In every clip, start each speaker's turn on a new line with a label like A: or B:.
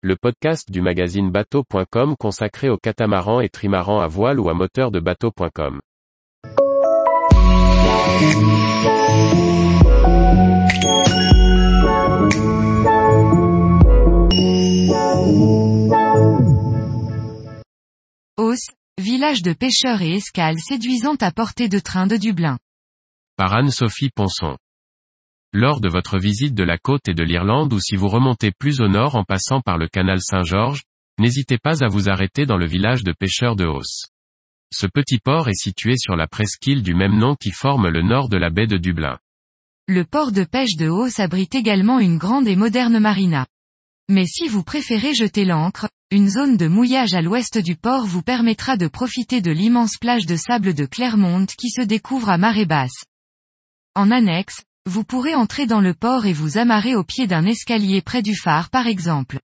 A: le podcast du magazine bateau.com consacré aux catamarans et trimarans à voile ou à moteur de bateau.com.
B: Os, village de pêcheurs et escales séduisante à portée de train de Dublin.
A: Par Anne-Sophie Ponson. Lors de votre visite de la côte et de l'Irlande ou si vous remontez plus au nord en passant par le canal Saint-Georges, n'hésitez pas à vous arrêter dans le village de pêcheurs de Os. Ce petit port est situé sur la presqu'île du même nom qui forme le nord de la baie de Dublin.
B: Le port de pêche de Os abrite également une grande et moderne marina. Mais si vous préférez jeter l'ancre, une zone de mouillage à l'ouest du port vous permettra de profiter de l'immense plage de sable de Clermont qui se découvre à marée basse. En annexe, vous pourrez entrer dans le port et vous amarrer au pied d'un escalier près du phare par exemple.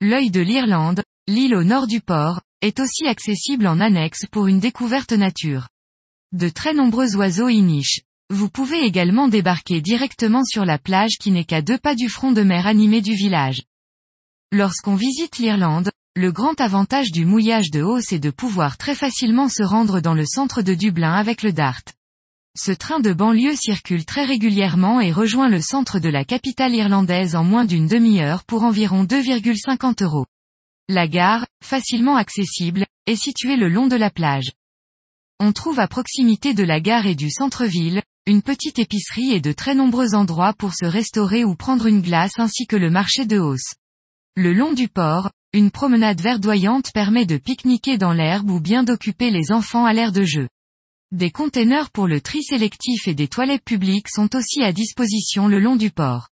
B: L'œil de l'Irlande, l'île au nord du port, est aussi accessible en annexe pour une découverte nature. De très nombreux oiseaux y nichent. Vous pouvez également débarquer directement sur la plage qui n'est qu'à deux pas du front de mer animé du village. Lorsqu'on visite l'Irlande, le grand avantage du mouillage de hausse est de pouvoir très facilement se rendre dans le centre de Dublin avec le Dart. Ce train de banlieue circule très régulièrement et rejoint le centre de la capitale irlandaise en moins d'une demi-heure pour environ 2,50 euros. La gare, facilement accessible, est située le long de la plage. On trouve à proximité de la gare et du centre-ville, une petite épicerie et de très nombreux endroits pour se restaurer ou prendre une glace ainsi que le marché de hausse. Le long du port, une promenade verdoyante permet de pique-niquer dans l'herbe ou bien d'occuper les enfants à l'air de jeu. Des containers pour le tri sélectif et des toilettes publiques sont aussi à disposition le long du port.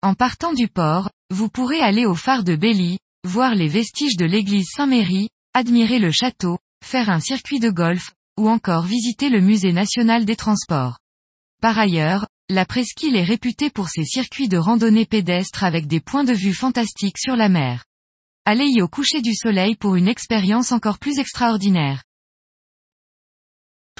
B: En partant du port, vous pourrez aller au phare de Belly, voir les vestiges de l'église Saint-Méry, admirer le château, faire un circuit de golf, ou encore visiter le musée national des transports. Par ailleurs, la presqu'île est réputée pour ses circuits de randonnée pédestre avec des points de vue fantastiques sur la mer. Allez y au coucher du soleil pour une expérience encore plus extraordinaire.